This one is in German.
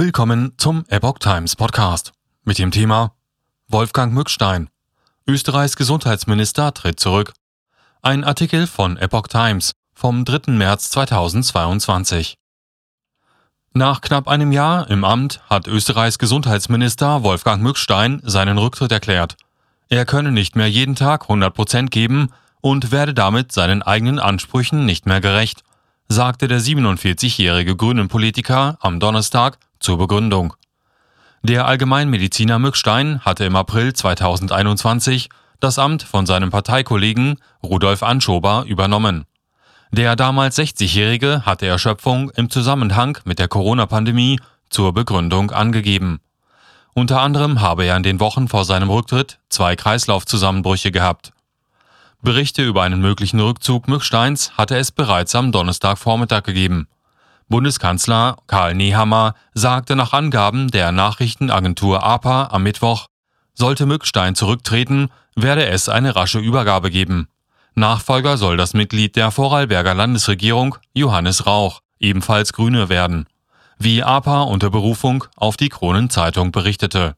Willkommen zum Epoch Times Podcast mit dem Thema Wolfgang Mückstein. Österreichs Gesundheitsminister tritt zurück. Ein Artikel von Epoch Times vom 3. März 2022. Nach knapp einem Jahr im Amt hat Österreichs Gesundheitsminister Wolfgang Mückstein seinen Rücktritt erklärt. Er könne nicht mehr jeden Tag 100 Prozent geben und werde damit seinen eigenen Ansprüchen nicht mehr gerecht sagte der 47-jährige Grünen-Politiker am Donnerstag zur Begründung. Der Allgemeinmediziner Mückstein hatte im April 2021 das Amt von seinem Parteikollegen Rudolf Anschober übernommen. Der damals 60-Jährige hatte Erschöpfung im Zusammenhang mit der Corona-Pandemie zur Begründung angegeben. Unter anderem habe er in den Wochen vor seinem Rücktritt zwei Kreislaufzusammenbrüche gehabt. Berichte über einen möglichen Rückzug Mücksteins hatte es bereits am Donnerstagvormittag gegeben. Bundeskanzler Karl Nehammer sagte nach Angaben der Nachrichtenagentur APA am Mittwoch, sollte Mückstein zurücktreten, werde es eine rasche Übergabe geben. Nachfolger soll das Mitglied der Vorarlberger Landesregierung Johannes Rauch, ebenfalls Grüne werden, wie APA unter Berufung auf die Kronenzeitung berichtete.